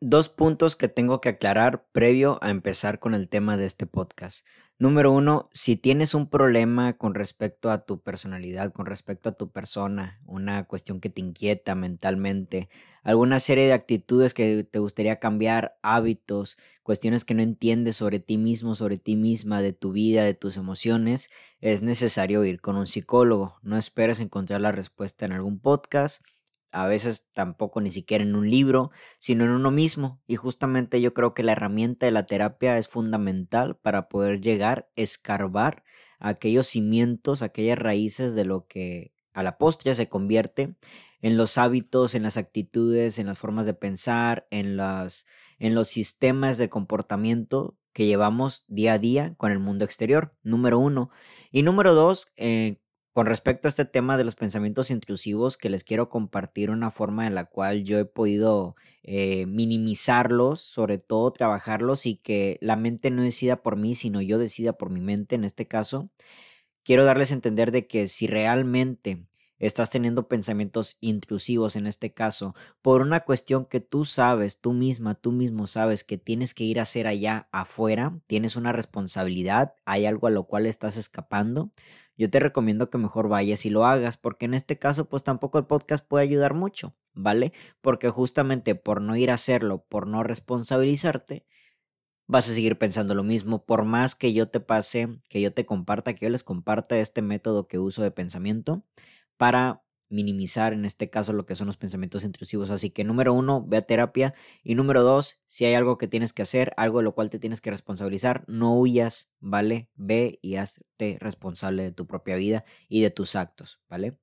Dos puntos que tengo que aclarar previo a empezar con el tema de este podcast. Número uno, si tienes un problema con respecto a tu personalidad, con respecto a tu persona, una cuestión que te inquieta mentalmente, alguna serie de actitudes que te gustaría cambiar, hábitos, cuestiones que no entiendes sobre ti mismo, sobre ti misma, de tu vida, de tus emociones, es necesario ir con un psicólogo. No esperes encontrar la respuesta en algún podcast a veces tampoco ni siquiera en un libro, sino en uno mismo. Y justamente yo creo que la herramienta de la terapia es fundamental para poder llegar, escarbar aquellos cimientos, aquellas raíces de lo que a la postre se convierte en los hábitos, en las actitudes, en las formas de pensar, en, las, en los sistemas de comportamiento que llevamos día a día con el mundo exterior, número uno. Y número dos, eh, con respecto a este tema de los pensamientos intrusivos, que les quiero compartir una forma en la cual yo he podido eh, minimizarlos, sobre todo trabajarlos y que la mente no decida por mí, sino yo decida por mi mente en este caso, quiero darles a entender de que si realmente estás teniendo pensamientos intrusivos en este caso, por una cuestión que tú sabes, tú misma, tú mismo sabes que tienes que ir a hacer allá afuera, tienes una responsabilidad, hay algo a lo cual estás escapando, yo te recomiendo que mejor vayas y lo hagas, porque en este caso pues tampoco el podcast puede ayudar mucho, ¿vale? Porque justamente por no ir a hacerlo, por no responsabilizarte, vas a seguir pensando lo mismo, por más que yo te pase, que yo te comparta, que yo les comparta este método que uso de pensamiento para minimizar en este caso lo que son los pensamientos intrusivos. Así que número uno, ve a terapia. Y número dos, si hay algo que tienes que hacer, algo de lo cual te tienes que responsabilizar, no huyas, ¿vale? Ve y hazte responsable de tu propia vida y de tus actos, ¿vale?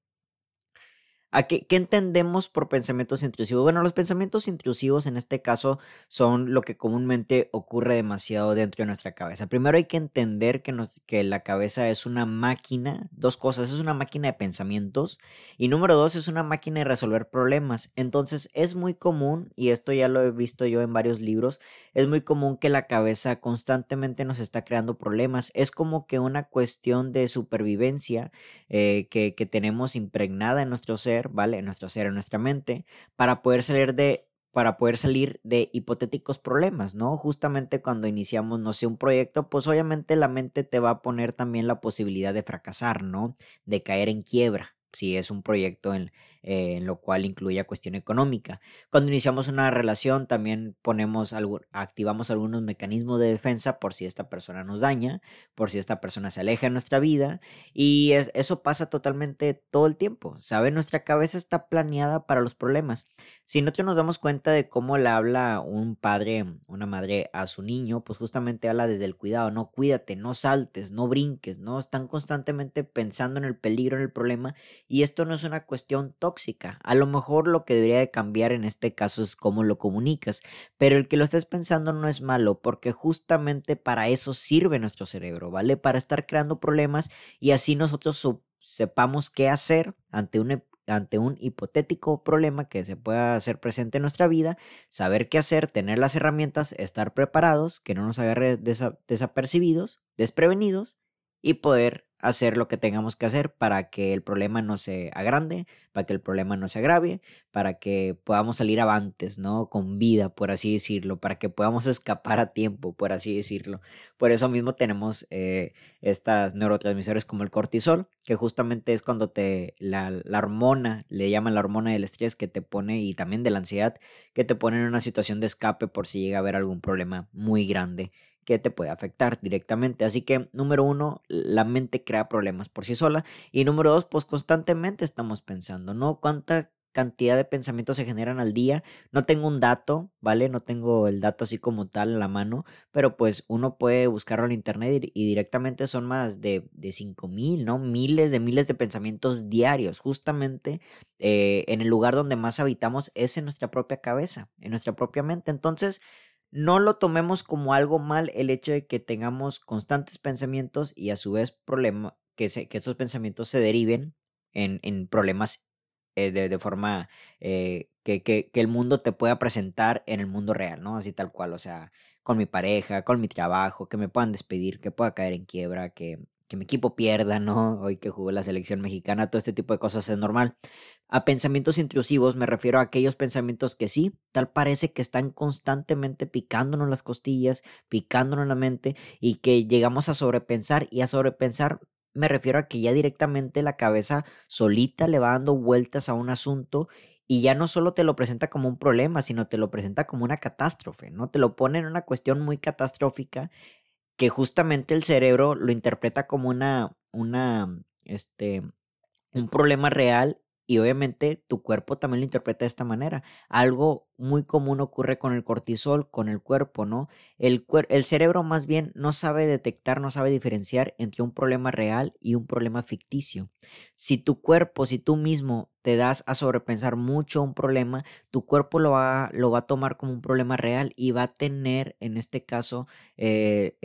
Qué, entendemos por pensamientos intrusivos? Bueno, los pensamientos intrusivos en este caso son lo que comúnmente ocurre demasiado dentro de nuestra cabeza. Primero hay que entender que, que la cabeza es una máquina, dos cosas, es una máquina de pensamientos y número dos es una máquina de resolver problemas. Entonces es muy común, y esto ya lo he visto yo en varios libros, es muy común que la cabeza constantemente nos está creando problemas. Es como que una cuestión de supervivencia eh, que tenemos impregnada en nuestro ser ¿vale? En nuestro ser, en nuestra mente, para poder salir de para poder salir de hipotéticos problemas, ¿no? Justamente cuando iniciamos, no sé, un proyecto, pues obviamente la mente te va a poner también la posibilidad de fracasar, ¿no? De caer en quiebra, si es un proyecto en, lo cual incluye cuestión económica. Cuando iniciamos una relación también ponemos algo, activamos algunos mecanismos de defensa por si esta persona nos daña, por si esta persona se aleja de nuestra vida y eso pasa totalmente todo el tiempo, ¿sabe? Nuestra cabeza está planeada para los problemas. Si nosotros nos damos cuenta de cómo le habla un padre, una madre a su niño, pues justamente habla desde el cuidado, no cuídate, no saltes, no brinques, no están constantemente pensando en el peligro, en el problema y esto no es una cuestión tóxica a lo mejor lo que debería de cambiar en este caso es cómo lo comunicas, pero el que lo estés pensando no es malo porque justamente para eso sirve nuestro cerebro, ¿vale? Para estar creando problemas y así nosotros sepamos qué hacer ante un ante un hipotético problema que se pueda hacer presente en nuestra vida, saber qué hacer, tener las herramientas, estar preparados, que no nos agarre desapercibidos, desprevenidos y poder hacer lo que tengamos que hacer para que el problema no se agrande, para que el problema no se agrave, para que podamos salir avantes, ¿no? Con vida, por así decirlo, para que podamos escapar a tiempo, por así decirlo. Por eso mismo tenemos eh, estas neurotransmisores como el cortisol, que justamente es cuando te, la, la hormona, le llaman la hormona del estrés que te pone y también de la ansiedad, que te pone en una situación de escape por si llega a haber algún problema muy grande que te puede afectar directamente. Así que, número uno, la mente crea problemas por sí sola. Y número dos, pues constantemente estamos pensando, ¿no? ¿Cuánta cantidad de pensamientos se generan al día? No tengo un dato, ¿vale? No tengo el dato así como tal en la mano, pero pues uno puede buscarlo en internet y, directamente son más de, de 5 mil, ¿no? Miles de miles de pensamientos diarios. Justamente eh, en el lugar donde más habitamos es en nuestra propia cabeza, en nuestra propia mente. Entonces, no lo tomemos como algo mal el hecho de que tengamos constantes pensamientos y a su vez problema, que, que estos pensamientos se deriven en, en problemas eh, de, forma eh, que, que, que, el mundo te pueda presentar en el mundo real, ¿no? Así tal cual, o sea, con mi pareja, con mi trabajo, que me puedan despedir, que pueda caer en quiebra, que, que mi equipo pierda, ¿no? Hoy que jugó la selección mexicana, todo este tipo de cosas es normal. A pensamientos intrusivos me refiero a aquellos pensamientos que sí, tal parece que están constantemente picándonos las costillas, picándonos la mente y que llegamos a sobrepensar y a sobrepensar me refiero a que ya directamente la cabeza solita le va dando vueltas a un asunto y ya no solo te lo presenta como un problema, sino te lo presenta como una catástrofe, ¿no? Te lo pone en una cuestión muy catastrófica que justamente el cerebro lo interpreta como una, una, este, un problema real y obviamente tu cuerpo también lo interpreta de esta manera. Algo muy común ocurre con el cortisol, con el cuerpo, ¿no? El, el cerebro más bien no sabe detectar, no sabe diferenciar entre un problema real y un problema ficticio. Si tu cuerpo, si tú mismo te das a sobrepensar mucho un problema, tu cuerpo lo va, lo va a tomar como un problema real y va a tener, en este caso, eh,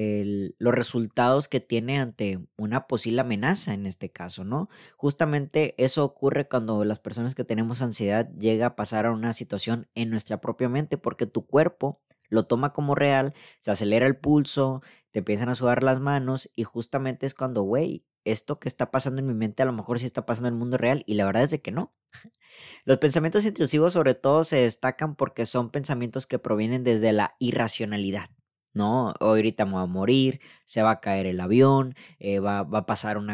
los resultados que tiene ante una posible amenaza, en este caso, ¿no? Justamente eso ocurre cuando las personas que tenemos ansiedad llega a pasar a una situación en propia mente, porque tu cuerpo lo toma como real, se acelera el pulso, te empiezan a sudar las manos y justamente es cuando, güey, esto que está pasando en mi mente a lo mejor sí está pasando en el mundo real y la verdad es de que no. Los pensamientos intrusivos sobre todo se destacan porque son pensamientos que provienen desde la irracionalidad. ¿No? Ahorita me voy a morir, se va a caer el avión, eh, va, a pasar un,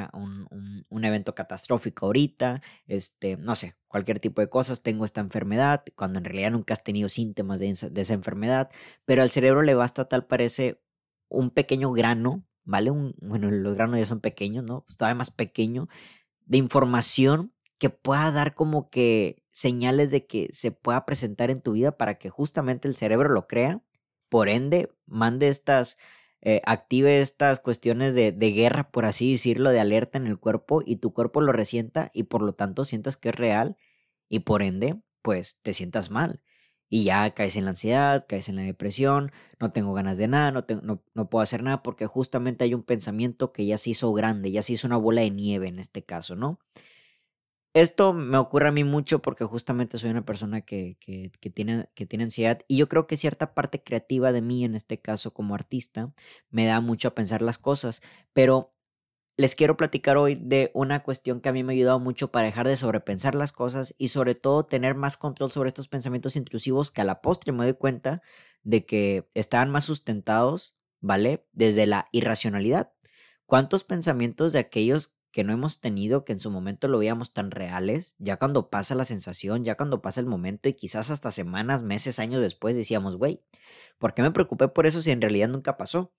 un, evento catastrófico ahorita, este, no sé, cualquier tipo de cosas, tengo esta enfermedad, cuando en realidad nunca has tenido síntomas de, de esa enfermedad, pero al cerebro le basta tal parece un pequeño grano ¿vale? Un, bueno, los granos ya son pequeños, ¿no? Pues todavía más pequeño, de información que pueda dar como que señales de que se pueda presentar en tu vida para que justamente el cerebro lo crea, por ende, mande estas, eh, active estas cuestiones de, de guerra, por así decirlo, de alerta en el cuerpo y tu cuerpo lo resienta y por lo tanto sientas que es real y por ende, pues te sientas mal y ya caes en la ansiedad, caes en la depresión, no tengo ganas de nada, no, no, puedo hacer nada porque justamente hay un pensamiento que ya se hizo grande, ya se hizo una bola de nieve en este caso, ¿no? Esto me ocurre a mí mucho porque justamente soy una persona que, que, tiene, que tiene ansiedad y yo creo que cierta parte creativa de mí, en este caso como artista, me da mucho a pensar las cosas, pero les quiero platicar hoy de una cuestión que a mí me ha ayudado mucho para dejar de sobrepensar las cosas y sobre todo tener más control sobre estos pensamientos intrusivos que a la postre me doy cuenta de que estaban más sustentados, ¿vale? Desde la irracionalidad. ¿Cuántos pensamientos de aquellos que no hemos tenido, que en su momento lo veíamos tan reales, ya cuando pasa la sensación, ya cuando pasa el momento y quizás hasta semanas, meses, años después decíamos, güey, ¿por qué me preocupé por eso si en realidad nunca pasó?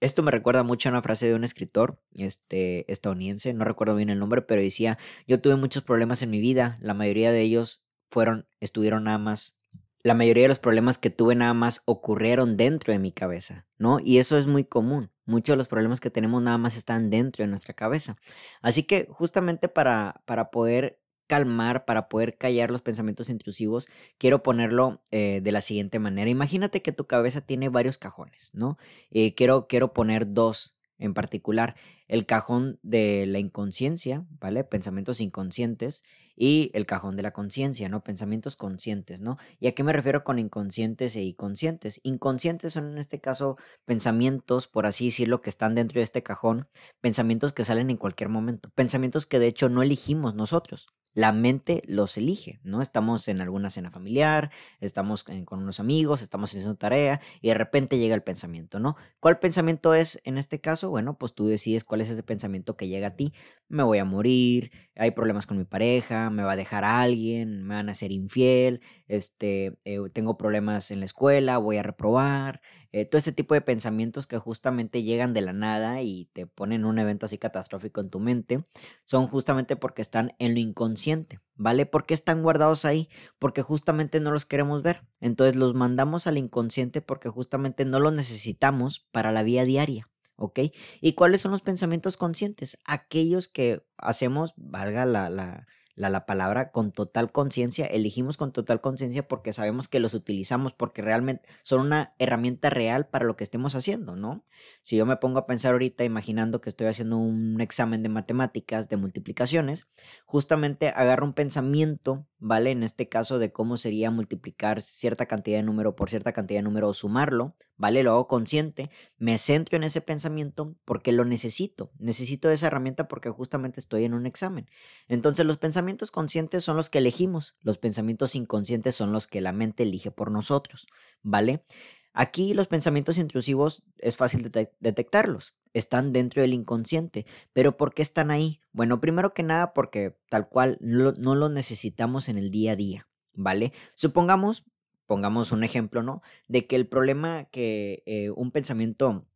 Esto me recuerda mucho a una frase de un escritor este, estadounidense, no recuerdo bien el nombre, pero decía, yo tuve muchos problemas en mi vida, la mayoría de ellos fueron, estuvieron nada más, la mayoría de los problemas que tuve nada más ocurrieron dentro de mi cabeza, ¿no? Y eso es muy común, muchos de los problemas que tenemos nada más están dentro de nuestra cabeza. Así que justamente para, para poder calmar, para poder callar los pensamientos intrusivos, quiero ponerlo eh, de la siguiente manera. Imagínate que tu cabeza tiene varios cajones, ¿no? Eh, quiero, quiero poner dos en particular el cajón de la inconsciencia, ¿vale? Pensamientos inconscientes y el cajón de la conciencia, ¿no? Pensamientos conscientes, ¿no? ¿Y a qué me refiero con inconscientes e inconscientes? Inconscientes son en este caso pensamientos, por así decirlo, que están dentro de este cajón, pensamientos que salen en cualquier momento, pensamientos que de hecho no elegimos nosotros. La mente los elige, ¿no? Estamos en alguna cena familiar, estamos con unos amigos, estamos haciendo tarea y de repente llega el pensamiento, ¿no? ¿Cuál pensamiento es en este caso? Bueno, pues tú decides cuál es ese pensamiento que llega a ti. Me voy a morir, hay problemas con mi pareja, me va a dejar alguien, me van a ser infiel, este, eh, tengo problemas en la escuela, voy a reprobar, eh, todo este tipo de pensamientos que justamente llegan de la nada y te ponen un evento así catastrófico en tu mente, son justamente porque están en lo inconsciente, ¿vale? ¿Por qué están guardados ahí? Porque justamente no los queremos ver. Entonces los mandamos al inconsciente porque justamente no los necesitamos para la vida diaria. ¿ok? ¿Y cuáles son los pensamientos conscientes? Aquellos que hacemos, valga la, la, la, palabra, con total conciencia, elegimos con total conciencia porque sabemos que los utilizamos, porque realmente son una herramienta real para lo que estemos haciendo, ¿no? Si yo me pongo a pensar ahorita, imaginando que estoy haciendo un examen de matemáticas, de multiplicaciones, justamente agarro un pensamiento, ¿vale? En este caso de cómo sería multiplicar cierta cantidad de número por cierta cantidad de número o sumarlo, ¿vale? Lo hago consciente, me centro en ese pensamiento porque lo necesito, necesito esa herramienta porque justamente estoy en un examen. Entonces los pensamientos conscientes son los que elegimos, los pensamientos inconscientes son los que la mente elige por nosotros, ¿vale? Aquí los pensamientos intrusivos es fácil detectarlos, están dentro del inconsciente, pero ¿por qué están ahí? Bueno, primero que nada porque tal cual no, los necesitamos en el día a día, ¿vale? Supongamos, pongamos un ejemplo, ¿no? De que el problema que eh, un pensamiento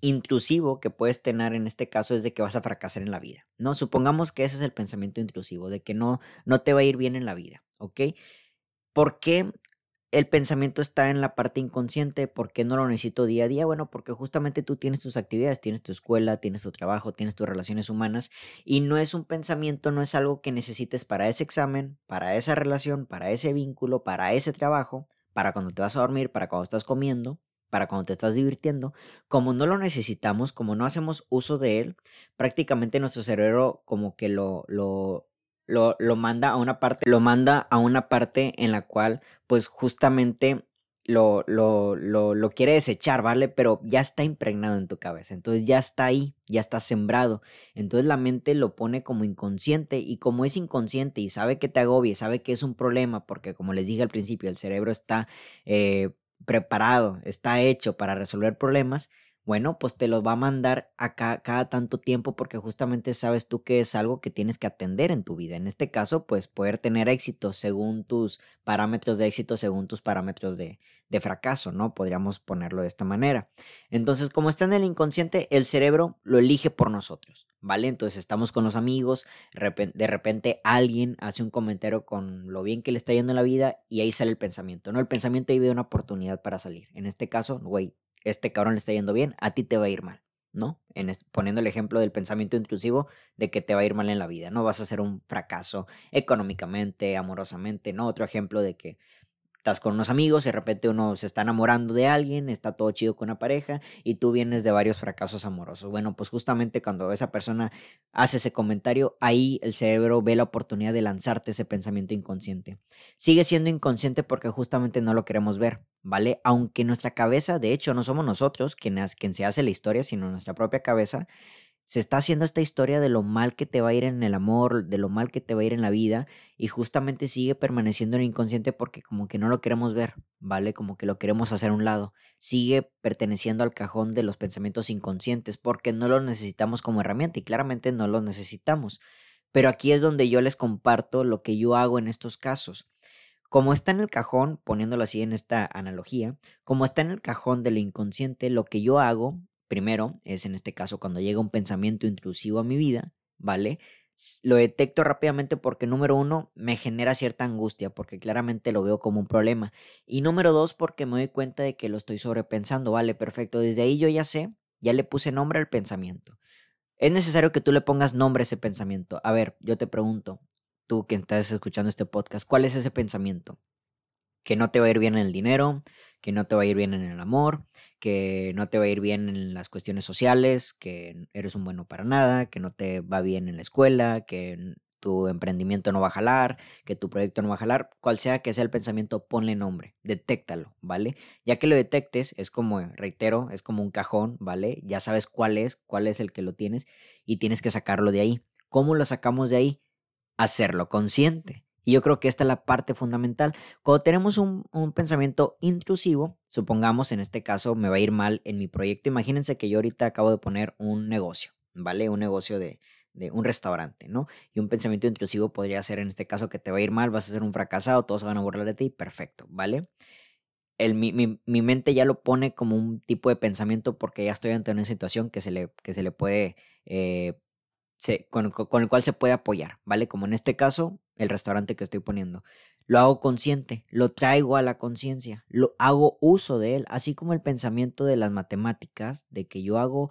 intrusivo que puedes tener en este caso es de que vas a fracasar en la vida, ¿no? Supongamos que ese es el pensamiento intrusivo, de que no, no te va a ir bien en la vida, ¿ok? ¿Por qué el pensamiento está en la parte inconsciente. ¿Por qué no lo necesito día a día? Bueno, porque justamente tú tienes tus actividades, tienes tu escuela, tienes tu trabajo, tienes tus relaciones humanas y no es un pensamiento, no es algo que necesites para ese examen, para esa relación, para ese vínculo, para ese trabajo, para cuando te vas a dormir, para cuando estás comiendo, para cuando te estás divirtiendo. Como no lo necesitamos, como no hacemos uso de él, prácticamente nuestro cerebro como que lo, lo lo, lo, manda a una parte, lo manda a una parte en la cual, pues justamente lo, lo, lo, lo quiere desechar, ¿vale? Pero ya está impregnado en tu cabeza, entonces ya está ahí, ya está sembrado. Entonces la mente lo pone como inconsciente y como es inconsciente y sabe que te agobia, sabe que es un problema, porque como les dije al principio, el cerebro está eh, preparado, está hecho para resolver problemas, bueno, pues te lo va a mandar acá cada tanto tiempo porque justamente sabes tú que es algo que tienes que atender en tu vida. En este caso, pues poder tener éxito según tus parámetros de éxito, según tus parámetros de, de fracaso, ¿no? Podríamos ponerlo de esta manera. Entonces, como está en el inconsciente, el cerebro lo elige por nosotros, ¿vale? Entonces estamos con los amigos, de repente alguien hace un comentario con lo bien que le está yendo en la vida y ahí sale el pensamiento, ¿no? El pensamiento ahí ve una oportunidad para salir. En este caso, güey, este cabrón le está yendo bien, a ti te va a ir mal, ¿no? En poniendo el ejemplo del pensamiento intrusivo de que te va a ir mal en la vida, no vas a ser un fracaso económicamente, amorosamente, ¿no? Otro ejemplo de que estás con unos amigos, de repente uno se está enamorando de alguien, está todo chido con una pareja y tú vienes de varios fracasos amorosos. Bueno, pues justamente cuando esa persona hace ese comentario, ahí el cerebro ve la oportunidad de lanzarte ese pensamiento inconsciente. Sigue siendo inconsciente porque justamente no lo queremos ver, ¿vale? Aunque nuestra cabeza, de hecho, no somos nosotros quien, quien se hace la historia, sino nuestra propia cabeza, se está haciendo esta historia de lo mal que te va a ir en el amor, de lo mal que te va a ir en la vida, y justamente sigue permaneciendo en el inconsciente porque como que no lo queremos ver, ¿vale? Como que lo queremos hacer a un lado. Sigue perteneciendo al cajón de los pensamientos inconscientes porque no lo necesitamos como herramienta y claramente no lo necesitamos. Pero aquí es donde yo les comparto lo que yo hago en estos casos. Como está en el cajón, poniéndolo así en esta analogía, como está en el cajón del inconsciente, lo que yo hago Primero, es en este caso cuando llega un pensamiento intrusivo a mi vida, ¿vale? Lo detecto rápidamente porque número uno, me genera cierta angustia porque claramente lo veo como un problema. Y número dos, porque me doy cuenta de que lo estoy sobrepensando, ¿vale? Perfecto, desde ahí yo ya sé, ya le puse nombre al pensamiento. Es necesario que tú le pongas nombre a ese pensamiento. A ver, yo te pregunto, tú que estás escuchando este podcast, ¿cuál es ese pensamiento? Que no te va a ir bien en el dinero, que no te va a ir bien en el amor, que no te va a ir bien en las cuestiones sociales, que eres un bueno para nada, que no te va bien en la escuela, que tu emprendimiento no va a jalar, que tu proyecto no va a jalar, cual sea que sea el pensamiento, ponle nombre, detéctalo, ¿vale? Ya que lo detectes, es como, reitero, es como un cajón, ¿vale? Ya sabes cuál es, cuál es el que lo tienes y tienes que sacarlo de ahí. ¿Cómo lo sacamos de ahí? Hacerlo consciente. Y yo creo que esta es la parte fundamental. Cuando tenemos un, pensamiento intrusivo, supongamos en este caso me va a ir mal en mi proyecto, imagínense que yo ahorita acabo de poner un negocio, ¿vale? Un negocio de, un restaurante, ¿no? Y un pensamiento intrusivo podría ser en este caso que te va a ir mal, vas a ser un fracasado, todos van a burlar de ti, perfecto, ¿vale? El, mi, mi, mente ya lo pone como un tipo de pensamiento porque ya estoy ante una situación que se le, que se le puede eh, con, el cual se puede apoyar, ¿vale? Como en este caso, el restaurante que estoy poniendo. Lo hago consciente, lo traigo a la conciencia, lo hago uso de él, así como el pensamiento de las matemáticas, de que yo hago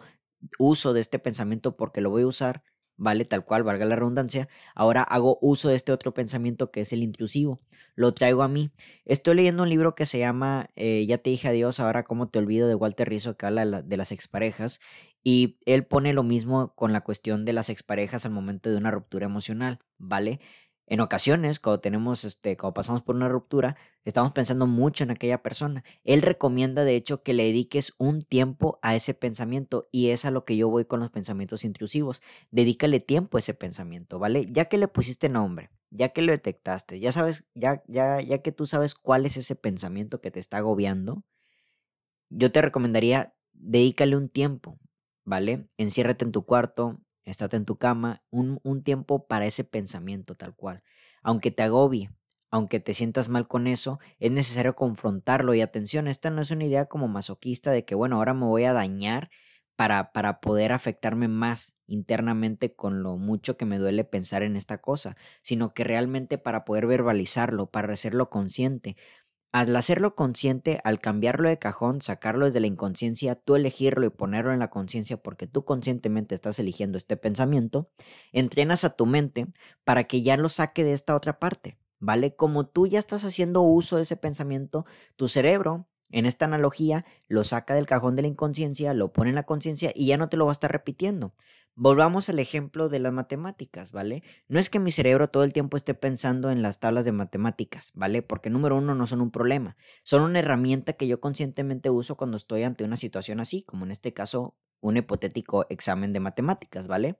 uso de este pensamiento porque lo voy a usar, ¿vale? Tal cual, valga la redundancia. Ahora hago uso de este otro pensamiento que es el intrusivo. Lo traigo a mí. Estoy leyendo un libro que se llama eh, Ya te dije adiós, ahora cómo te olvido de Walter Rizzo, que habla de las exparejas. Y él pone lo mismo con la cuestión de las exparejas al momento de una ruptura emocional, ¿vale? En ocasiones, cuando tenemos, este, cuando pasamos por una ruptura, estamos pensando mucho en aquella persona. Él recomienda, de hecho, que le dediques un tiempo a ese pensamiento y es a lo que yo voy con los pensamientos intrusivos. Dedícale tiempo a ese pensamiento, ¿vale? Ya que le pusiste nombre, ya que lo detectaste, ya sabes, ya, ya, ya que tú sabes cuál es ese pensamiento que te está agobiando, yo te recomendaría dedícale un tiempo, ¿vale? Enciérrate en tu cuarto, estate en tu cama, un, un tiempo para ese pensamiento tal cual. Aunque te agobie, aunque te sientas mal con eso, es necesario confrontarlo. Y atención, esta no es una idea como masoquista de que, bueno, ahora me voy a dañar para, para poder afectarme más internamente con lo mucho que me duele pensar en esta cosa, sino que realmente para poder verbalizarlo, para hacerlo consciente, al hacerlo consciente, al cambiarlo de cajón, sacarlo desde la inconsciencia, tú elegirlo y ponerlo en la conciencia porque tú conscientemente estás eligiendo este pensamiento, entrenas a tu mente para que ya lo saque de esta otra parte, ¿vale? Como tú ya estás haciendo uso de ese pensamiento, tu cerebro, en esta analogía, lo saca del cajón de la inconsciencia, lo pone en la conciencia y ya no te lo va a estar repitiendo. Volvamos al ejemplo de las matemáticas, ¿vale? No es que mi cerebro todo el tiempo esté pensando en las tablas de matemáticas, ¿vale? Porque número uno no son un problema, son una herramienta que yo conscientemente uso cuando estoy ante una situación así, como en este caso un hipotético examen de matemáticas, ¿vale?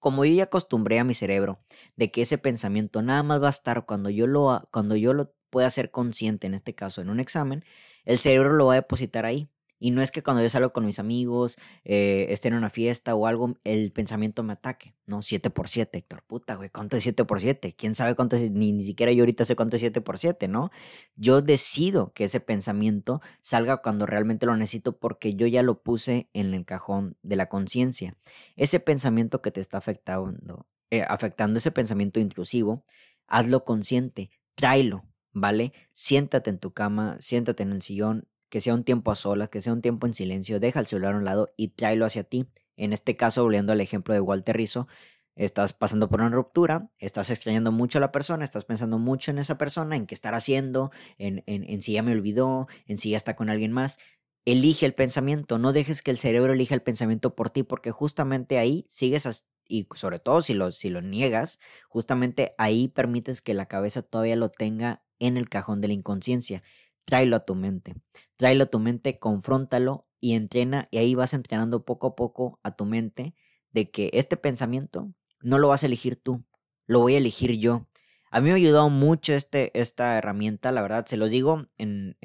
Como yo ya acostumbré a mi cerebro de que ese pensamiento nada más va a estar cuando yo lo, cuando yo lo pueda ser consciente, en este caso en un examen, el cerebro lo va a depositar ahí. Y no es que cuando yo salgo con mis amigos, eh, esté en una fiesta o algo, el pensamiento me ataque. No, 7 por 7, Héctor. Puta, güey, ¿cuánto es 7 por 7? ¿Quién sabe cuánto es? Ni, ni siquiera yo ahorita sé cuánto es 7 por 7, ¿no? Yo decido que ese pensamiento salga cuando realmente lo necesito porque yo ya lo puse en el cajón de la conciencia. Ese pensamiento que te está afectando, eh, afectando ese pensamiento intrusivo, hazlo consciente, tráelo, ¿vale? Siéntate en tu cama, siéntate en el sillón, que sea un tiempo a solas, que sea un tiempo en silencio, deja el celular a un lado y tráelo hacia ti. En este caso, volviendo al ejemplo de Walter Rizzo, estás pasando por una ruptura, estás extrañando mucho a la persona, estás pensando mucho en esa persona, en qué estar haciendo, en, en, en si ya me olvidó, en si ya está con alguien más. Elige el pensamiento, no dejes que el cerebro elija el pensamiento por ti, porque justamente ahí sigues, y sobre todo si lo, si lo niegas, justamente ahí permites que la cabeza todavía lo tenga en el cajón de la inconsciencia tráelo a tu mente. Tráelo a tu mente, confróntalo y entrena y ahí vas entrenando poco a poco a tu mente de que este pensamiento no lo vas a elegir tú, lo voy a elegir yo. A mí me ha ayudado mucho este, esta herramienta, la verdad, se los digo en,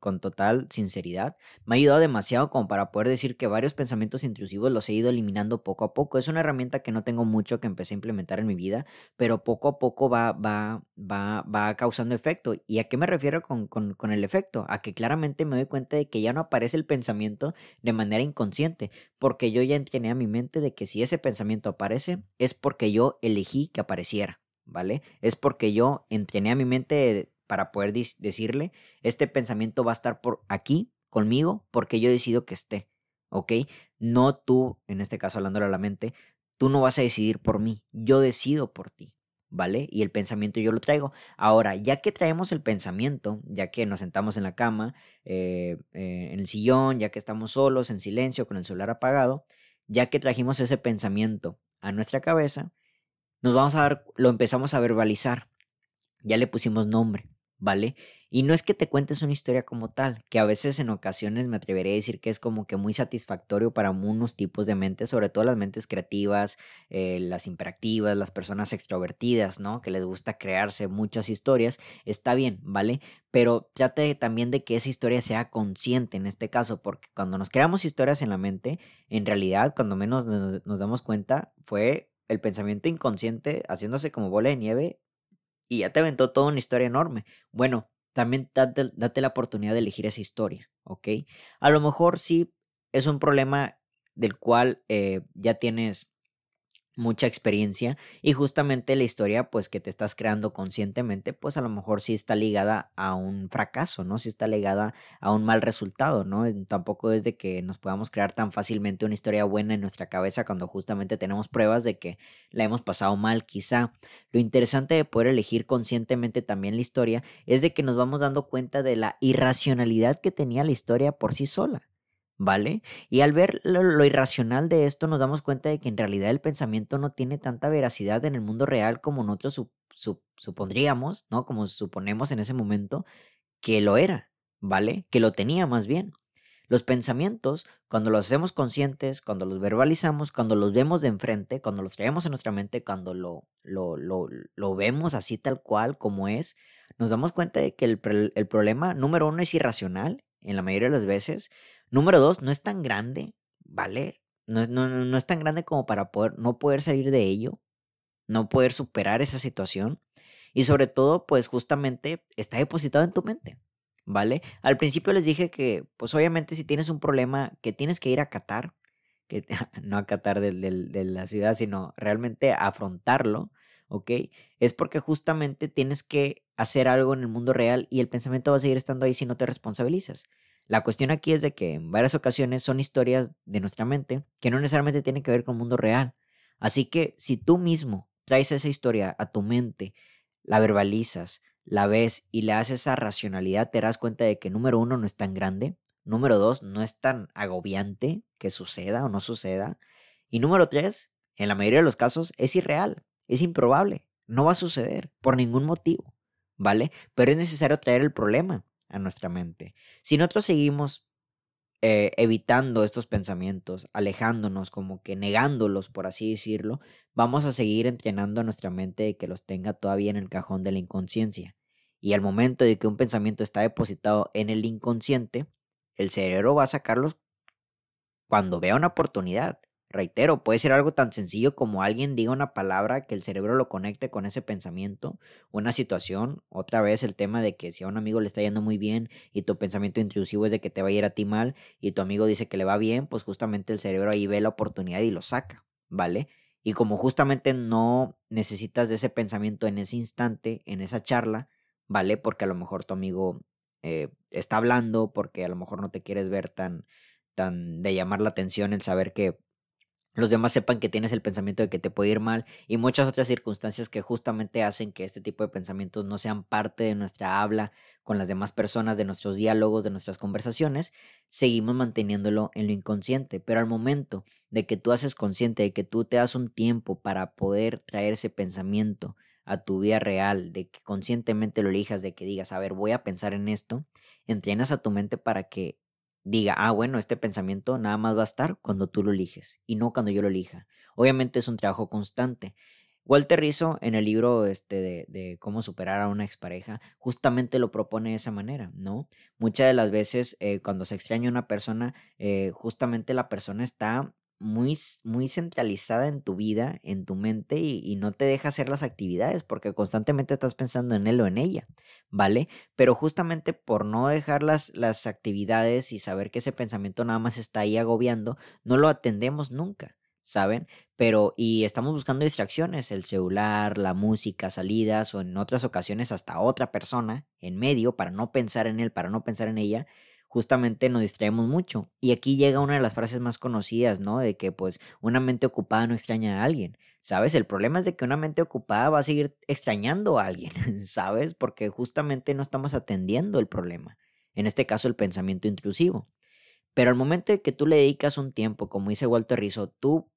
con total sinceridad. Me ha ayudado demasiado como para poder decir que varios pensamientos intrusivos los he ido eliminando poco a poco. Es una herramienta que no tengo mucho que empecé a implementar en mi vida, pero poco a poco va, va, va, va causando efecto. ¿Y a qué me refiero con, con, con el efecto? A que claramente me doy cuenta de que ya no aparece el pensamiento de manera inconsciente, porque yo ya entrené a mi mente de que si ese pensamiento aparece es porque yo elegí que apareciera. ¿Vale? Es porque yo entrené a mi mente para poder decirle, este pensamiento va a estar por aquí conmigo porque yo decido que esté, ¿ok? No tú, en este caso hablándole a la mente, tú no vas a decidir por mí, yo decido por ti, ¿vale? Y el pensamiento yo lo traigo. Ahora, ya que traemos el pensamiento, ya que nos sentamos en la cama, eh, eh, en el sillón, ya que estamos solos, en silencio, con el celular apagado, ya que trajimos ese pensamiento a nuestra cabeza, nos vamos a dar, lo empezamos a verbalizar. Ya le pusimos nombre, ¿vale? Y no es que te cuentes una historia como tal, que a veces en ocasiones me atrevería a decir que es como que muy satisfactorio para unos tipos de mentes, sobre todo las mentes creativas, eh, las imperactivas, las personas extrovertidas, ¿no? Que les gusta crearse muchas historias, está bien, ¿vale? Pero trate también de que esa historia sea consciente en este caso, porque cuando nos creamos historias en la mente, en realidad, cuando menos nos, nos damos cuenta, fue el pensamiento inconsciente haciéndose como bola de nieve y ya te aventó toda una historia enorme. Bueno, también date, date, la oportunidad de elegir esa historia, ¿ok? A lo mejor sí es un problema del cual eh, ya tienes mucha experiencia y justamente la historia pues que te estás creando conscientemente pues a lo mejor sí está ligada a un fracaso, ¿no? Sí está ligada a un mal resultado, ¿no? Tampoco es de que nos podamos crear tan fácilmente una historia buena en nuestra cabeza cuando justamente tenemos pruebas de que la hemos pasado mal quizá. Lo interesante de poder elegir conscientemente también la historia es de que nos vamos dando cuenta de la irracionalidad que tenía la historia por sí sola. ¿Vale? Y al ver lo, irracional de esto nos damos cuenta de que en realidad el pensamiento no tiene tanta veracidad en el mundo real como nosotros supondríamos, ¿no? Como suponemos en ese momento, que lo era, ¿vale? Que lo tenía más bien. Los pensamientos, cuando los hacemos conscientes, cuando los verbalizamos, cuando los vemos de enfrente, cuando los traemos en nuestra mente, cuando lo, lo, lo, lo vemos así tal cual como es, nos damos cuenta de que el, el problema número uno es irracional en la mayoría de las veces. Número dos, no es tan grande, ¿vale? No, no, no es tan grande como para poder, no poder salir de ello, no poder superar esa situación. Y sobre todo, pues justamente está depositado en tu mente. ¿vale? Al principio les dije que, pues obviamente si tienes un problema que tienes que ir a Qatar, que no a Qatar de, de la ciudad, sino realmente afrontarlo, ¿ok? Es porque justamente tienes que hacer algo en el mundo real y el pensamiento va a seguir estando ahí si no te responsabilizas. La cuestión aquí es de que en varias ocasiones son historias de nuestra mente que no necesariamente tienen que ver con el mundo real. Así que si tú mismo traes esa historia a tu mente, la verbalizas, la ves y le haces esa racionalidad, te das cuenta de que número uno no es tan grande, número dos no es tan agobiante que suceda o no suceda, y número tres, en la mayoría de los casos, es irreal, es improbable, no va a suceder por ningún motivo, ¿vale? Pero es necesario traer el problema a nuestra mente. Si nosotros seguimos eh, evitando estos pensamientos, alejándonos, como que negándolos, por así decirlo, vamos a seguir entrenando a nuestra mente de que los tenga todavía en el cajón de la inconsciencia. Y al momento de que un pensamiento está depositado en el inconsciente, el cerebro va a sacarlos cuando vea una oportunidad. Reitero, puede ser algo tan sencillo como alguien diga una palabra que el cerebro lo conecte con ese pensamiento, una situación, otra vez el tema de que si a un amigo le está yendo muy bien y tu pensamiento intrusivo es de que te va a ir a ti mal y tu amigo dice que le va bien, pues justamente el cerebro ahí ve la oportunidad y lo saca, ¿vale? Y como justamente no necesitas de ese pensamiento en ese instante, en esa charla, ¿vale? Porque a lo mejor tu amigo eh, está hablando, porque a lo mejor no te quieres ver tan, tan de llamar la atención el saber que los demás sepan que tienes el pensamiento de que te puede ir mal y muchas otras circunstancias que justamente hacen que este tipo de pensamientos no sean parte de nuestra habla con las demás personas, de nuestros diálogos, de nuestras conversaciones, seguimos manteniéndolo en lo inconsciente. Pero al momento de que tú haces consciente, de que tú te das un tiempo para poder traer ese pensamiento a tu vida real, de que conscientemente lo elijas, de que digas, a ver, voy a pensar en esto, entrenas a tu mente para que diga, ah, bueno, este pensamiento nada más va a estar cuando tú lo eliges y no cuando yo lo elija. Obviamente es un trabajo constante. Walter Rizzo, en el libro este de, cómo superar a una expareja, justamente lo propone de esa manera, ¿no? Muchas de las veces eh, cuando se extraña una persona, eh, justamente la persona está muy, muy centralizada en tu vida, en tu mente y, no te deja hacer las actividades porque constantemente estás pensando en él o en ella, ¿vale? Pero justamente por no dejar las, las actividades y saber que ese pensamiento nada más está ahí agobiando, no lo atendemos nunca. ¿saben? Pero, y estamos buscando distracciones, el celular, la música, salidas o en otras ocasiones hasta otra persona en medio para no pensar en él, para no pensar en ella, justamente nos distraemos mucho. Y aquí llega una de las frases más conocidas, ¿no? De que pues una mente ocupada no extraña a alguien, ¿sabes? El problema es de que una mente ocupada va a seguir extrañando a alguien, ¿sabes? Porque justamente no estamos atendiendo el problema. En este caso, el pensamiento intrusivo. Pero al momento de que tú le dedicas un tiempo, como dice Walter Rizzo, tú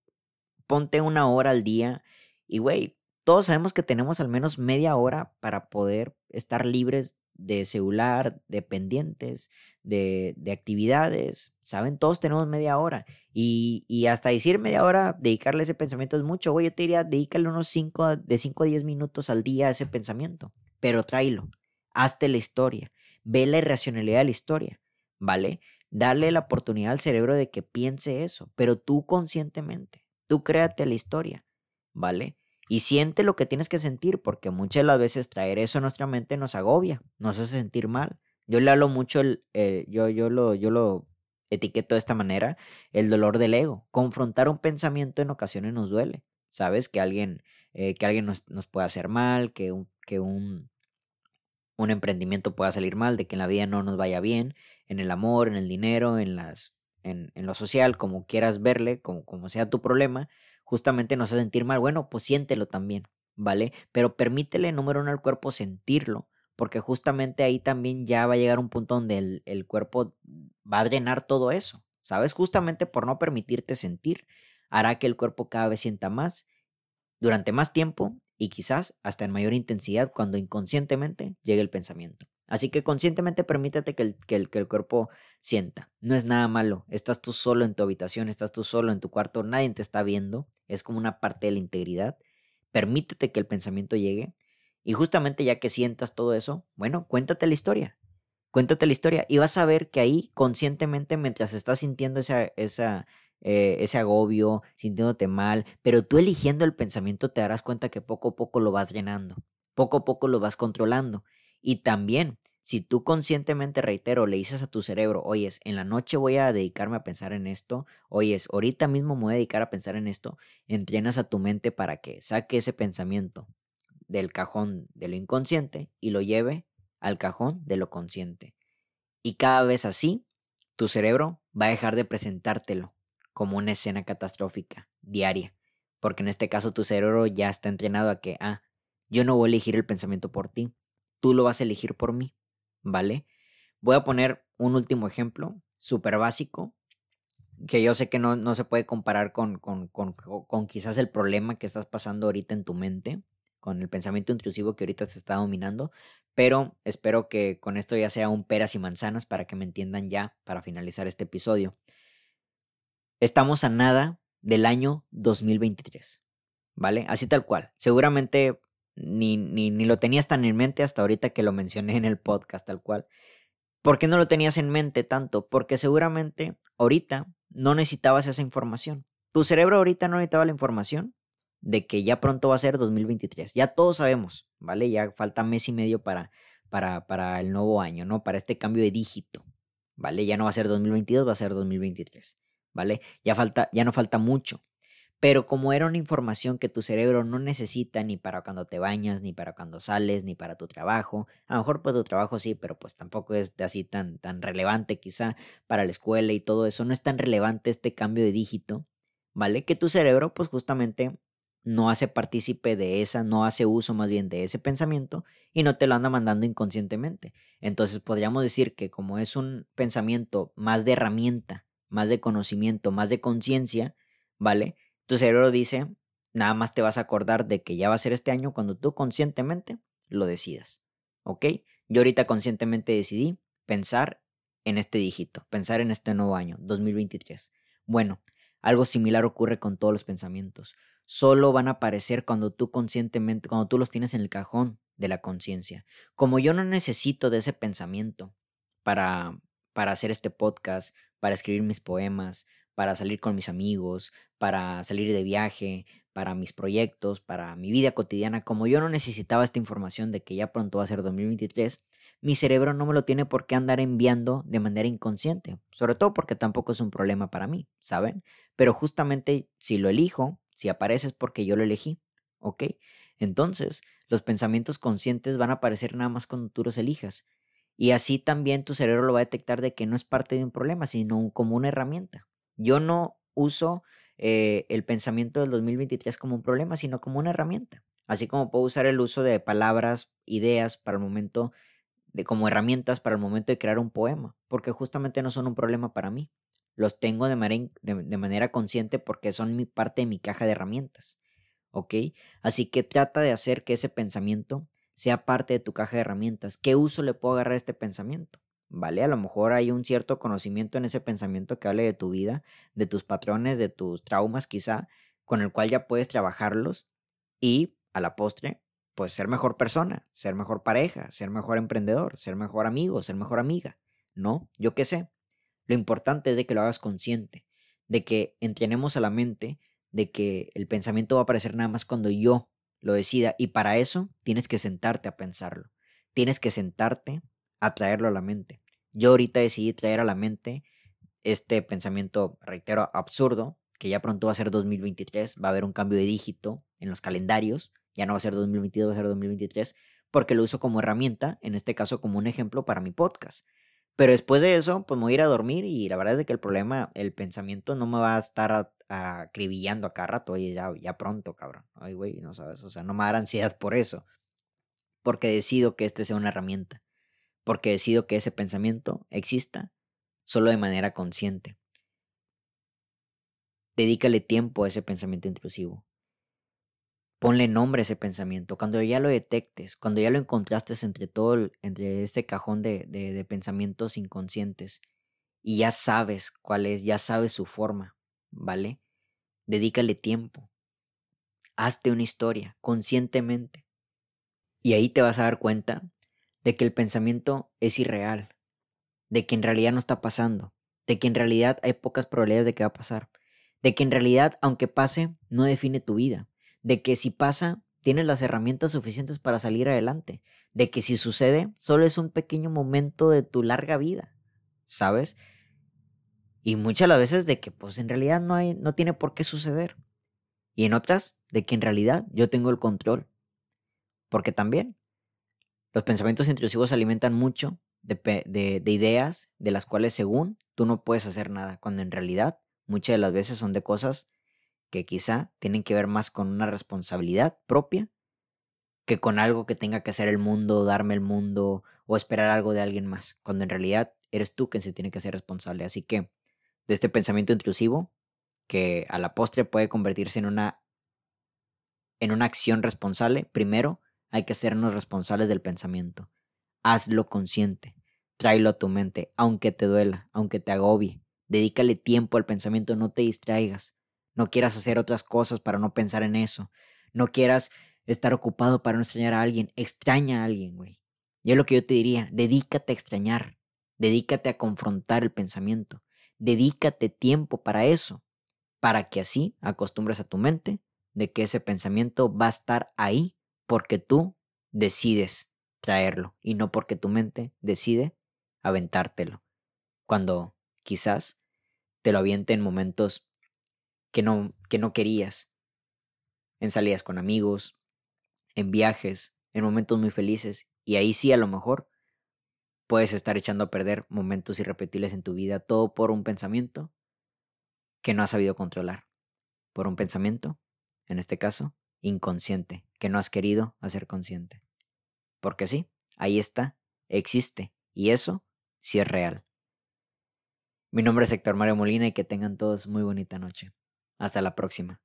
ponte una hora al día y, güey, todos sabemos que tenemos al menos media hora para poder estar libres de celular, de pendientes, de, de, actividades, ¿saben? Todos tenemos media hora. Y, y, hasta decir media hora, dedicarle ese pensamiento es mucho. Güey, yo te diría, dedícale unos 5, de 5 a 10 minutos al día a ese pensamiento. Pero tráelo, hazte la historia, ve la irracionalidad de la historia, ¿vale? Dale la oportunidad al cerebro de que piense eso, pero tú conscientemente, tú créate la historia, ¿vale? Y siente lo que tienes que sentir, porque muchas de las veces traer eso a nuestra mente nos agobia, nos hace sentir mal. Yo le hablo mucho, el, eh, yo, yo, lo, yo lo etiqueto de esta manera, el dolor del ego. Confrontar un pensamiento en ocasiones nos duele. ¿Sabes? Que alguien, eh, que alguien nos, nos pueda hacer mal, que un, que un, un emprendimiento pueda salir mal, de que en la vida no nos vaya bien, en el amor, en el dinero, en, las, en, en lo social, como quieras verle, como, como sea tu problema, justamente nos hace sentir mal, bueno, pues siéntelo también, ¿vale? Pero permítele, número uno, al cuerpo sentirlo, porque justamente ahí también ya va a llegar un punto donde el, cuerpo va a drenar todo eso, ¿sabes? Justamente por no permitirte sentir, hará que el cuerpo cada vez sienta más durante más tiempo y quizás hasta en mayor intensidad cuando inconscientemente llegue el pensamiento. Así que conscientemente permítete que el, que, el, que el, cuerpo sienta. No es nada malo. Estás tú solo en tu habitación, estás tú solo en tu cuarto, nadie te está viendo. Es como una parte de la integridad. Permítete que el pensamiento llegue. Y justamente ya que sientas todo eso, bueno, cuéntate la historia. Cuéntate la historia y vas a ver que ahí conscientemente mientras estás sintiendo esa, esa, eh, ese agobio, sintiéndote mal, pero tú eligiendo el pensamiento te darás cuenta que poco a poco lo vas llenando, poco a poco lo vas controlando. Y también, si tú conscientemente, reitero, le dices a tu cerebro, oyes, en la noche voy a dedicarme a pensar en esto, oyes, ahorita mismo me voy a dedicar a pensar en esto, entrenas a tu mente para que saque ese pensamiento del cajón de lo inconsciente y lo lleve al cajón de lo consciente. Y cada vez así, tu cerebro va a dejar de presentártelo como una escena catastrófica diaria, porque en este caso tu cerebro ya está entrenado a que, ah, yo no voy a elegir el pensamiento por ti, tú lo vas a elegir por mí, ¿vale? Voy a poner un último ejemplo, súper básico, que yo sé que no, no se puede comparar con, con, con, con, quizás el problema que estás pasando ahorita en tu mente, con el pensamiento intrusivo que ahorita te está dominando, pero espero que con esto ya sea un peras y manzanas para que me entiendan ya para finalizar este episodio. Estamos a nada del año 2023, ¿vale? Así tal cual. Seguramente ni, ni, ni lo tenías tan en mente hasta ahorita que lo mencioné en el podcast tal cual. ¿Por qué no lo tenías en mente tanto? Porque seguramente ahorita no necesitabas esa información. Tu cerebro ahorita no necesitaba la información de que ya pronto va a ser 2023. Ya todos sabemos, ¿vale? Ya falta mes y medio para, para, para el nuevo año, ¿no? Para este cambio de dígito, ¿vale? Ya no va a ser 2022, va a ser 2023. ¿vale? Ya, falta, ya no falta mucho. Pero como era una información que tu cerebro no necesita ni para cuando te bañas, ni para cuando sales, ni para tu trabajo, a lo mejor pues tu trabajo sí, pero pues tampoco es así tan, tan relevante quizá para la escuela y todo eso, no es tan relevante este cambio de dígito, ¿vale? Que tu cerebro pues justamente no hace partícipe de esa, no hace uso más bien de ese pensamiento y no te lo anda mandando inconscientemente. Entonces podríamos decir que como es un pensamiento más de herramienta más de conocimiento, más de conciencia, ¿vale? Tu cerebro dice, nada más te vas a acordar de que ya va a ser este año cuando tú conscientemente lo decidas, ¿ok? Yo ahorita conscientemente decidí pensar en este dígito, pensar en este nuevo año, 2023. Bueno, algo similar ocurre con todos los pensamientos. Solo van a aparecer cuando tú conscientemente, cuando tú los tienes en el cajón de la conciencia. Como yo no necesito de ese pensamiento para para hacer este podcast, para escribir mis poemas, para salir con mis amigos, para salir de viaje, para mis proyectos, para mi vida cotidiana, como yo no necesitaba esta información de que ya pronto va a ser 2023, mi cerebro no me lo tiene por qué andar enviando de manera inconsciente, sobre todo porque tampoco es un problema para mí, ¿saben? Pero justamente si lo elijo, si aparece es porque yo lo elegí, ¿ok? Entonces, los pensamientos conscientes van a aparecer nada más cuando tú los elijas. Y así también tu cerebro lo va a detectar de que no es parte de un problema, sino como una herramienta. Yo no uso eh, el pensamiento del 2023 como un problema, sino como una herramienta. Así como puedo usar el uso de palabras, ideas para el momento, de, como herramientas para el momento de crear un poema, porque justamente no son un problema para mí. Los tengo de manera, consciente porque son mi parte de mi caja de herramientas. ¿Ok? Así que trata de hacer que ese pensamiento sea parte de tu caja de herramientas. ¿Qué uso le puedo agarrar a este pensamiento? ¿Vale? A lo mejor hay un cierto conocimiento en ese pensamiento que hable de tu vida, de tus patrones, de tus traumas quizá, con el cual ya puedes trabajarlos y a la postre, pues ser mejor persona, ser mejor pareja, ser mejor emprendedor, ser mejor amigo, ser mejor amiga. ¿No? Yo qué sé. Lo importante es de que lo hagas consciente, de que entrenemos a la mente de que el pensamiento va a aparecer nada más cuando yo lo decida. Y para eso tienes que sentarte a pensarlo. Tienes que sentarte a traerlo a la mente. Yo ahorita decidí traer a la mente este pensamiento, reitero, absurdo, que ya pronto va a ser 2023, va a haber un cambio de dígito en los calendarios, ya no va a ser 2022, va a ser 2023, porque lo uso como herramienta, en este caso como un ejemplo para mi podcast. Pero después de eso, pues me voy a ir a dormir y la verdad es que el problema, el pensamiento no me va a estar acribillando a cada rato. Oye, ya, ya pronto, cabrón. Ay, güey, no sabes. O sea, no me da ansiedad por eso. Porque decido que este sea una herramienta. Porque decido que ese pensamiento exista solo de manera consciente. Dedícale tiempo a ese pensamiento intrusivo. ponle nombre a ese pensamiento. Cuando ya lo detectes, cuando ya lo encontraste entre todo, el, entre este cajón de, de, de pensamientos inconscientes y ya sabes cuál es, ya sabes su forma, ¿vale? Dedícale tiempo. Hazte una historia conscientemente. Y ahí te vas a dar cuenta de que el pensamiento es irreal, de que en realidad no está pasando, de que en realidad hay pocas probabilidades de que va a pasar, de que en realidad aunque pase no define tu vida, de que si pasa tienes las herramientas suficientes para salir adelante, de que si sucede solo es un pequeño momento de tu larga vida, ¿sabes? Y muchas las veces de que pues en realidad no, hay, no tiene por qué suceder. Y en otras de que en realidad yo tengo el control. Porque también los pensamientos intrusivos alimentan mucho de, de, ideas de las cuales según tú no puedes hacer nada, cuando en realidad muchas de las veces son de cosas que quizá tienen que ver más con una responsabilidad propia que con algo que tenga que hacer el mundo, darme el mundo o esperar algo de alguien más, cuando en realidad eres tú quien se tiene que hacer responsable. Así que de este pensamiento intrusivo, que a la postre puede convertirse en una en una acción responsable, primero hay que hacernos responsables del pensamiento. Hazlo consciente. Tráelo a tu mente, aunque te duela, aunque te agobie. Dedícale tiempo al pensamiento, no te distraigas. No quieras hacer otras cosas para no pensar en eso. No quieras estar ocupado para no extrañar a alguien. Extraña a alguien, güey. Y es lo que yo te diría, dedícate a extrañar. Dedícate a confrontar el pensamiento. Dedícate tiempo para eso, para que así acostumbres a tu mente de que ese pensamiento va a estar ahí porque tú decides traerlo y no porque tu mente decide aventártelo. Cuando quizás te lo aviente en momentos que no, que no querías, en salidas con amigos, en viajes, en momentos muy felices, y ahí sí a lo mejor puedes estar echando a perder momentos irrepetibles en tu vida, todo por un pensamiento que no has sabido controlar, por un pensamiento, en este caso, inconsciente, que no has querido hacer consciente. Porque sí, ahí está, existe, y eso sí es real. Mi nombre es Héctor Mario Molina y que tengan todos muy bonita noche. Hasta la próxima.